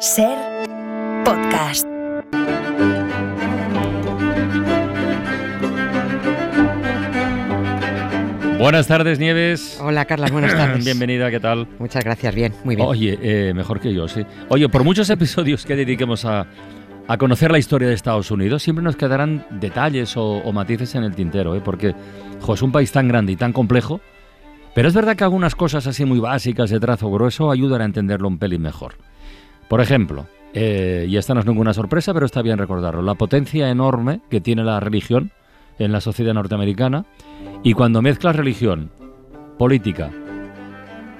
Ser podcast. Buenas tardes, Nieves. Hola, Carlas, buenas tardes. Bienvenida, ¿qué tal? Muchas gracias, bien, muy bien. Oye, eh, mejor que yo, sí. Oye, por muchos episodios que dediquemos a, a conocer la historia de Estados Unidos, siempre nos quedarán detalles o, o matices en el tintero, ¿eh? porque jo, es un país tan grande y tan complejo, pero es verdad que algunas cosas así muy básicas de trazo grueso ayudan a entenderlo un pelín mejor. Por ejemplo, eh, y esta no es ninguna sorpresa, pero está bien recordarlo, la potencia enorme que tiene la religión en la sociedad norteamericana y cuando mezclas religión, política,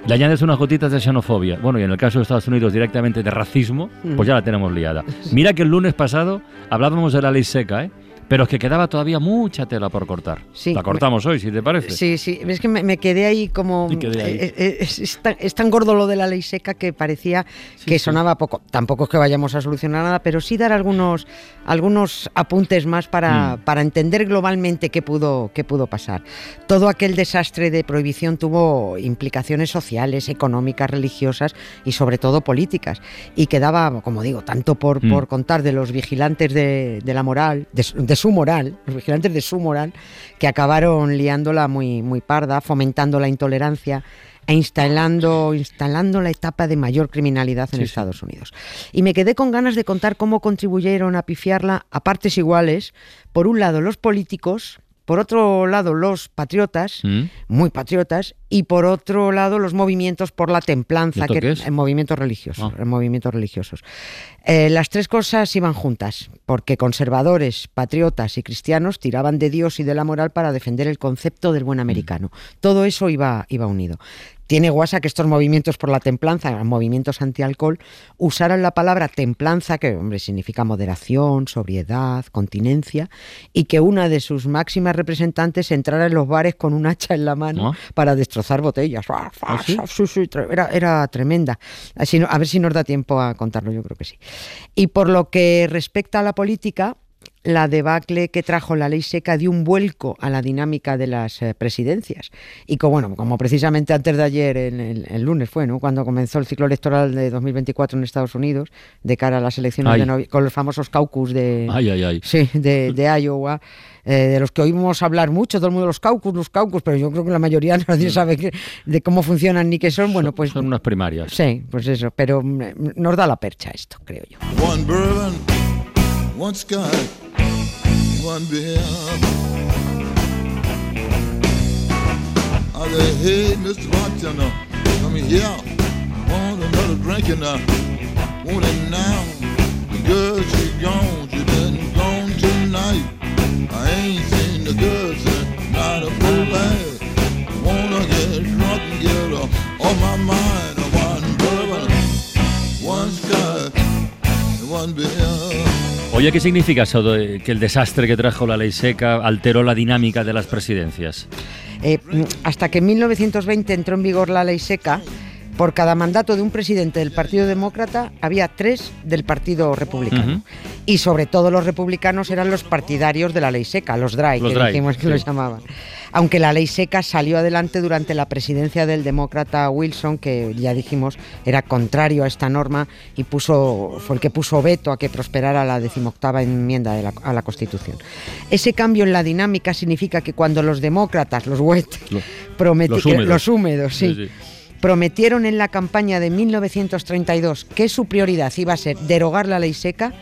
le añades unas gotitas de xenofobia, bueno, y en el caso de Estados Unidos directamente de racismo, pues ya la tenemos liada. Mira que el lunes pasado hablábamos de la ley seca, ¿eh? Pero es que quedaba todavía mucha tela por cortar. Sí, la cortamos hoy, si te parece. Sí, sí, es que me, me quedé ahí como... Quedé ahí. eh, eh, Es, es tan, es tan gordo lo de la ley seca que parecía que sí. sonaba poco. Tampoco es que vayamos a solucionar nada, pero sí dar algunos, algunos apuntes más para, Mm. para entender globalmente qué pudo, qué pudo pasar. Todo aquel desastre de prohibición tuvo implicaciones sociales, económicas, religiosas y sobre todo políticas. Y quedaba, como digo, tanto por, Mm. por contar de los vigilantes de, de la moral, de, de su moral, los vigilantes de su moral, que acabaron liándola muy, muy parda, fomentando la intolerancia e instalando, instalando la etapa de mayor criminalidad en Sí, sí. Estados Unidos. Y me quedé con ganas de contar cómo contribuyeron a pifiarla a partes iguales, por un lado los políticos, por otro lado los patriotas, ¿Mm? muy patriotas, y por otro lado los movimientos por la templanza, ¿Y esto que en movimientos religiosos, Ah. en movimientos religiosos. Eh, las tres cosas iban juntas, porque conservadores, patriotas y cristianos tiraban de Dios y de la moral para defender el concepto del buen americano. Todo eso iba, iba unido. Tiene guasa que estos movimientos por la templanza, movimientos antialcohol, usaran la palabra templanza, que hombre, significa moderación, sobriedad, continencia, y que una de sus máximas representantes entrara en los bares con un hacha en la mano Ah. para destrozar botellas. ¿Ah, sí? Era, era tremenda. Así a ver si nos da tiempo a contarlo, yo creo que sí. Y por lo que respecta a la política, la debacle que trajo la ley seca dio un vuelco a la dinámica de las eh, presidencias. Y como, bueno, como precisamente antes de ayer, en el, el lunes fue, ¿no? cuando comenzó el ciclo electoral de 2024 en Estados Unidos, de cara a las elecciones Ay. de novi- con los famosos caucus de, Ay, ay, ay. Sí, de, de Iowa, eh, de los que oímos hablar mucho, todo el mundo los caucus, los caucus, pero yo creo que la mayoría nadie sabe qué- de cómo funcionan ni qué son. Bueno, pues Son unas primarias. sí, pues eso, pero mm, nos da la percha esto, creo yo. One one scotch, one beer. I say, hey, Mr. Bartender, uh, come here. Want another drink and I want it now. The girl, she gone, she been gone tonight. I ain't seen the girl since a full life. Wanna get drunk and get her off my mind. One bourbon, one scotch, and one beer. Oye, ¿qué significa eso de que el desastre que trajo la ley seca alteró la dinámica de las presidencias? Eh, hasta que en 1920 entró en vigor la ley seca, por cada mandato de un presidente del Partido Demócrata había tres del Partido Republicano. Y sobre todo los republicanos eran los partidarios de la ley seca, los dry, Los que dry, dijimos que sí. los llamaban. Aunque la ley seca salió adelante durante la presidencia del demócrata Wilson, que ya dijimos era contrario a esta norma y puso, fue el que puso veto a que prosperara la decimoctava enmienda de la- a la Constitución. Ese cambio en la dinámica significa que cuando los demócratas, los wet, los húmedos. los húmedos, sí, Sí, sí. Prometieron en la campaña de 1932 que su prioridad iba a ser derogar la ley seca,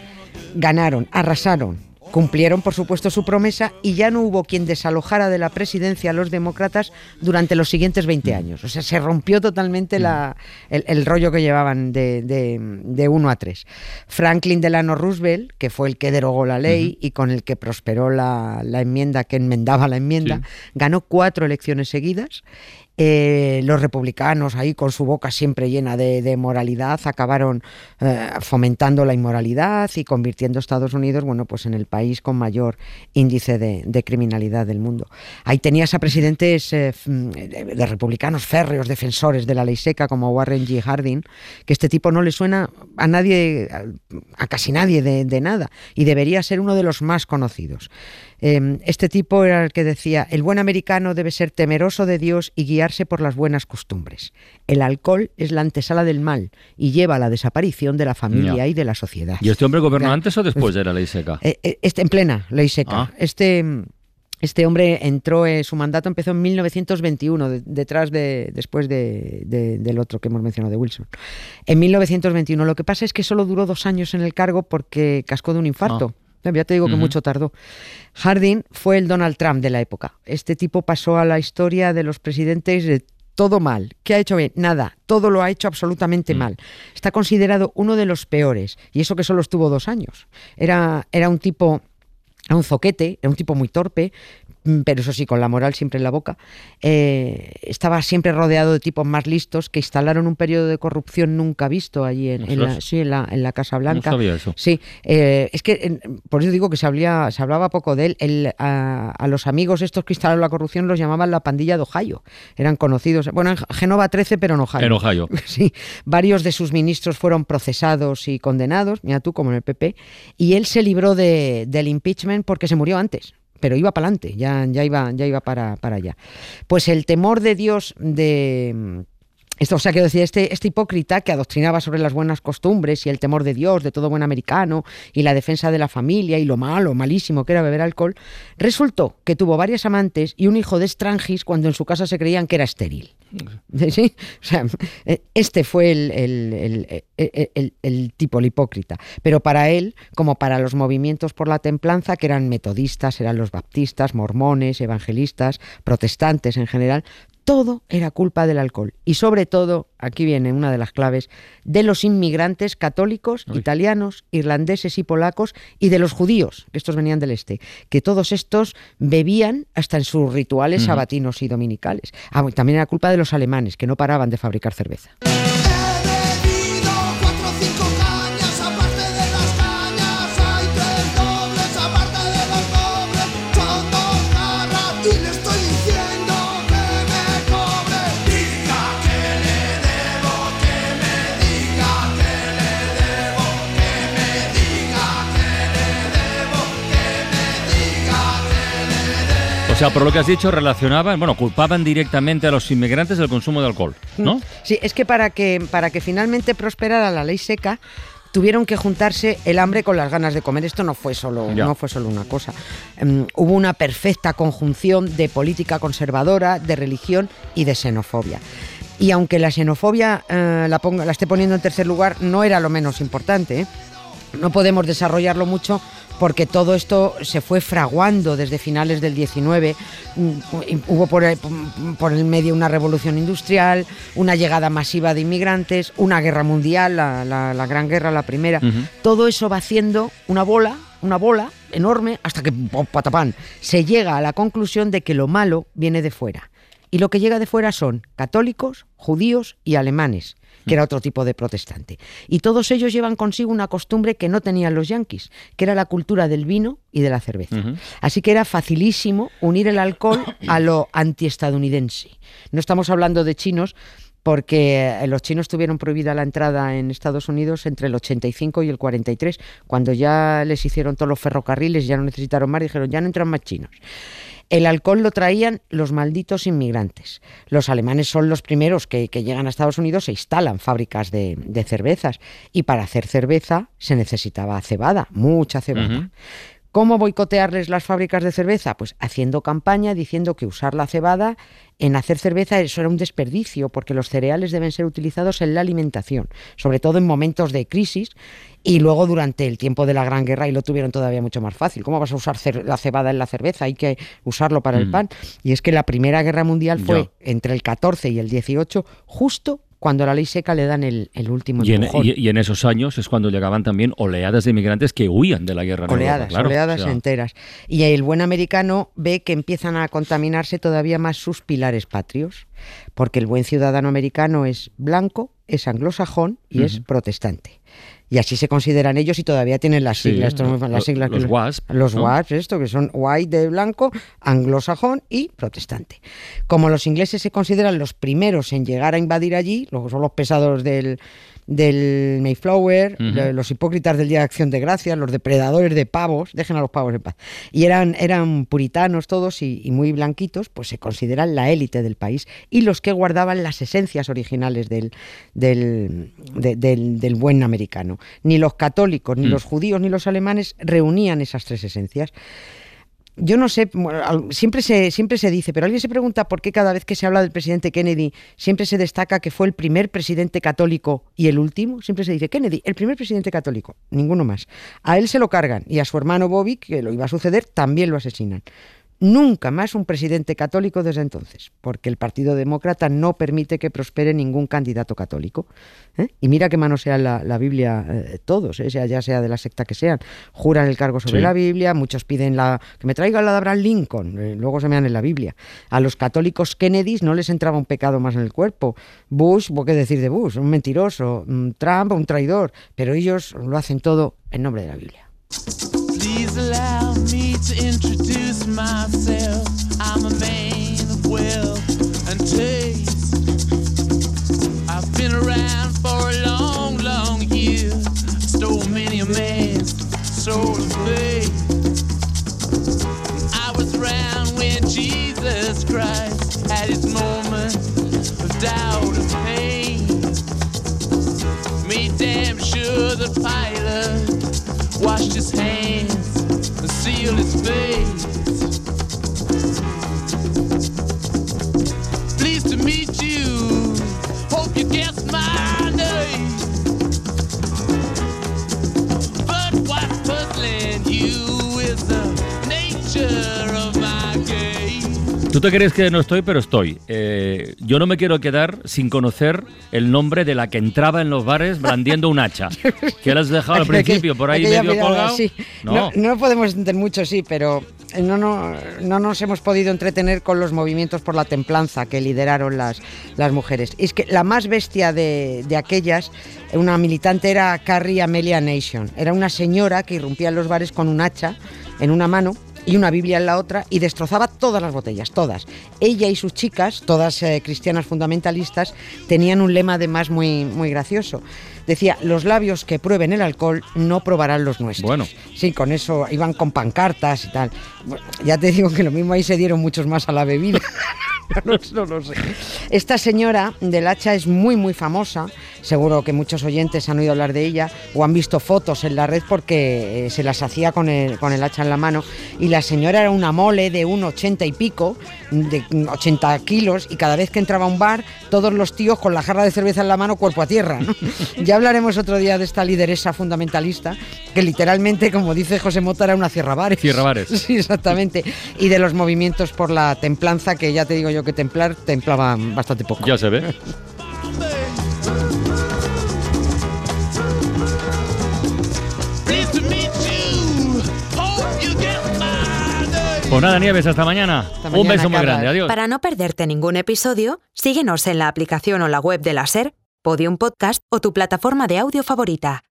ganaron, arrasaron. Cumplieron, por supuesto, su promesa y ya no hubo quien desalojara de la presidencia a los demócratas durante los siguientes 20 Mm. años. O sea, se rompió totalmente la- el, el rollo que llevaban de, de, de 1 a 3. Franklin Delano Roosevelt, que fue el que derogó la ley y con el que prosperó la, la enmienda, que enmendaba la enmienda, Sí. ganó cuatro elecciones seguidas eh, los republicanos ahí con su boca siempre llena de, de moralidad acabaron eh, fomentando la inmoralidad y convirtiendo a Estados Unidos bueno pues en el país con mayor índice de, de criminalidad del mundo ahí tenías a presidentes eh, de, de republicanos férreos defensores de la ley seca como Warren G. Harding que este tipo no le suena a nadie a, a casi nadie de, de nada y debería ser uno de los más conocidos Eh, este tipo era el que decía el buen americano debe ser temeroso de Dios y guiar guiarse por las buenas costumbres. El alcohol es la antesala del mal y lleva a la desaparición de la familia y de la sociedad. ¿Y este hombre gobernó antes o después de la ley seca? Eh, eh, este, en plena ley seca. Ah. Este, este hombre entró, eh, su mandato empezó en 1921, de- detrás de, después de, de- del otro que hemos mencionado, de Wilson. En 1921. Lo que pasa es que solo duró dos años en el cargo porque cascó de un infarto. Ya te digo que mucho tardó. Harding fue el Donald Trump de la época. Este tipo pasó a la historia de los presidentes de todo mal. ¿Qué ha hecho bien? Nada. Todo lo ha hecho absolutamente Mm. mal. Está considerado uno de los peores. Y eso que solo estuvo dos años. Era, era un tipo era un zoquete, era un tipo muy torpe, pero eso sí, con la moral siempre en la boca. Eh, estaba siempre rodeado de tipos más listos que instalaron un periodo de corrupción nunca visto allí en, en la, sí, en, la, en la Casa Blanca. No sabía eso. Sí, eh, es que por eso digo que se, hablía, se hablaba poco de él. A los amigos estos que instalaron la corrupción los llamaban la pandilla de Ohio. Eran conocidos. Bueno, en Genova 13, pero en Ohio. En Ohio. Sí, varios de sus ministros fueron procesados y condenados, mira tú, como en el PP, y él se libró de- del impeachment porque se murió antes. Pero iba para adelante, ya, ya iba, ya iba para, para allá. Pues el temor de Dios de. Esto, o sea, quiero decir, este, este hipócrita que adoctrinaba sobre las buenas costumbres y el temor de Dios, de todo buen americano, y la defensa de la familia y lo malo, malísimo que era beber alcohol, resultó que tuvo varias amantes y un hijo de Strangis cuando en su casa se creían que era estéril. ¿Sí? O sea, eh, este fue el, el- el- el- el- el tipo, el hipócrita. Pero para él, como para los movimientos por la templanza, que eran metodistas, eran los baptistas, mormones, evangelistas, protestantes en general, todo era culpa del alcohol. Y sobre todo, aquí viene una de las claves, de los inmigrantes católicos, Uy. italianos, irlandeses y polacos, y de los judíos, que estos venían del este, que todos estos bebían hasta en sus rituales sabatinos y dominicales. Ah, y también era culpa de los alemanes, que no paraban de fabricar cerveza. Sea, por lo que has dicho, relacionaban, bueno, culpaban directamente a los inmigrantes del consumo de alcohol, ¿no? Sí, es que para que, para que finalmente prosperara la ley seca, tuvieron que juntarse el hambre con las ganas de comer. Esto no fue solo, Ya. no fue solo una cosa. Em, hubo una perfecta conjunción de política conservadora, de religión y de xenofobia. Y aunque la xenofobia eh, la, ponga- la esté poniendo en tercer lugar, no era lo menos importante. ¿eh? No podemos desarrollarlo mucho porque todo esto se fue fraguando desde finales del 19. Mm, Hubo por el, por el medio una revolución industrial, una llegada masiva de inmigrantes, una guerra mundial, la, la- la gran guerra, la primera. Todo eso va haciendo una bola, una bola enorme, hasta que ¡pum! patapán, se llega a la conclusión de que lo malo viene de fuera. Y lo que llega de fuera son católicos, judíos y alemanes, que era otro tipo de protestante. Y todos ellos llevan consigo una costumbre que no tenían los yanquis, que era la cultura del vino y de la cerveza. Así que era facilísimo unir el alcohol a lo antiestadounidense. No estamos hablando de chinos, porque eh, los chinos tuvieron prohibida la entrada en Estados Unidos entre el 85 y el 43, cuando ya les hicieron todos los ferrocarriles, ya no necesitaron más, dijeron, ya no entran más chinos. El alcohol lo traían los malditos inmigrantes. Los alemanes son los primeros que, llegan a Estados Unidos e instalan fábricas de, cervezas. Y para hacer cerveza se necesitaba cebada, mucha cebada. ¿Cómo boicotearles las fábricas de cerveza? Pues haciendo campaña diciendo que usar la cebada en hacer cerveza eso era un desperdicio, porque los cereales deben ser utilizados en la alimentación, sobre todo en momentos de crisis y luego durante el tiempo de la Gran Guerra y lo tuvieron todavía mucho más fácil. ¿Cómo vas a usar la cebada en la cerveza? Hay que usarlo para el Mm. pan. Y es que la Primera Guerra Mundial fue entre el 14 y el 18, justo cuando la ley seca le dan el, el último Y en, y- y en esos años es cuando llegaban también oleadas de inmigrantes que huían de la guerra. Europa, Oleadas, claro. oleadas O sea, enteras. Y el buen americano ve que empiezan a contaminarse todavía más sus pilares patrios, porque el buen ciudadano americano es blanco, es anglosajón y es protestante. Y así se consideran ellos y todavía tienen las siglas. las siglas que los WASP, Los ¿no? WASP, esto, que son white de blanco, anglosajón y protestante. Como los ingleses se consideran los primeros en llegar a invadir allí, luego son los pesados del, del Mayflower, los hipócritas del Día de Acción de Gracias, los depredadores de pavos, dejen a los pavos en paz. Y eran, eran puritanos todos y, y muy blanquitos, pues se consideran la élite del país y los que guardaban las esencias originales del, del, de- del- del buen americano. Ni los católicos, ni Mm. los judíos, ni los alemanes reunían esas tres esencias. Yo no sé, siempre se, siempre se dice, pero alguien se pregunta por qué cada vez que se habla del presidente Kennedy siempre se destaca que fue el primer presidente católico y el último. Siempre se dice Kennedy, el primer presidente católico, ninguno más. A él se lo cargan y a su hermano Bobby, que lo iba a suceder, también lo asesinan. Nunca más un presidente católico desde entonces, porque el Partido Demócrata no permite que prospere ningún candidato católico. ¿eh? Y mira que manosean la, la Biblia eh, todos, ¿eh? sea, ya sea de la secta que sean. Juran el cargo sobre Sí. la Biblia, muchos piden la, que me traiga la de Abraham Lincoln, luego se me dan en la Biblia. A los católicos Kennedys no les entraba un pecado más en el cuerpo. Bush, ¿qué decir de Bush? Un mentiroso. Mm, Trump, un traidor. Pero ellos lo hacen todo en nombre de la Biblia. Please allow me to introduce myself. I'm a man of wealth and taste. I've been around for a long, long year. Stole many a man's soul of faith. I was around when Jesus Christ had his moment of doubt and pain. Made damn sure the pilot washed his hands feel his face. Tú te crees que no estoy, pero estoy. Eh, yo no me quiero quedar sin conocer el nombre de la que entraba en los bares blandiendo un hacha. Que la has dejado al principio, por ahí medio mirada, colgado. sí. No. No, no podemos entender mucho, sí, pero no, no, no nos hemos podido entretener con los movimientos por la templanza que lideraron las, las mujeres. Y es que la más bestia de, de aquellas, una militante, era Carrie Amelia Nation. Era una señora que irrumpía en los bares con un hacha en una mano y una Biblia en la otra y destrozaba todas las botellas, todas. Ella y sus chicas, todas eh, cristianas fundamentalistas, tenían un lema además muy, muy gracioso. Decía, los labios que prueben el alcohol no probarán los nuestros. Bueno. Sí, con eso iban con pancartas y tal. Bueno, ya te digo que lo mismo ahí se dieron muchos más a la bebida. no, no lo sé. Esta señora del hacha es muy, muy famosa. Seguro que muchos oyentes han oído hablar de ella o han visto fotos en la red porque eh, se las hacía con el, con el hacha en la mano. Y la señora era una mole de un 80 y pico, de 80 kilos, y cada vez que entraba a un bar, todos los tíos con la jarra de cerveza en la mano, cuerpo a tierra. ¿no? ya hablaremos otro día de esta lideresa fundamentalista, que literalmente, como dice José Mota, era una cierra bares. Cierra bares. Sí, exactamente. Y de los movimientos por la templanza, que ya te digo yo que templar templaban bastante poco. Ya se ve. Pues nada, Nieves, hasta mañana. Hasta Un mañana, beso muy grande. Adiós. Para no perderte ningún episodio, síguenos en la aplicación o la web de la SER, Podium Podcast o tu plataforma de audio favorita.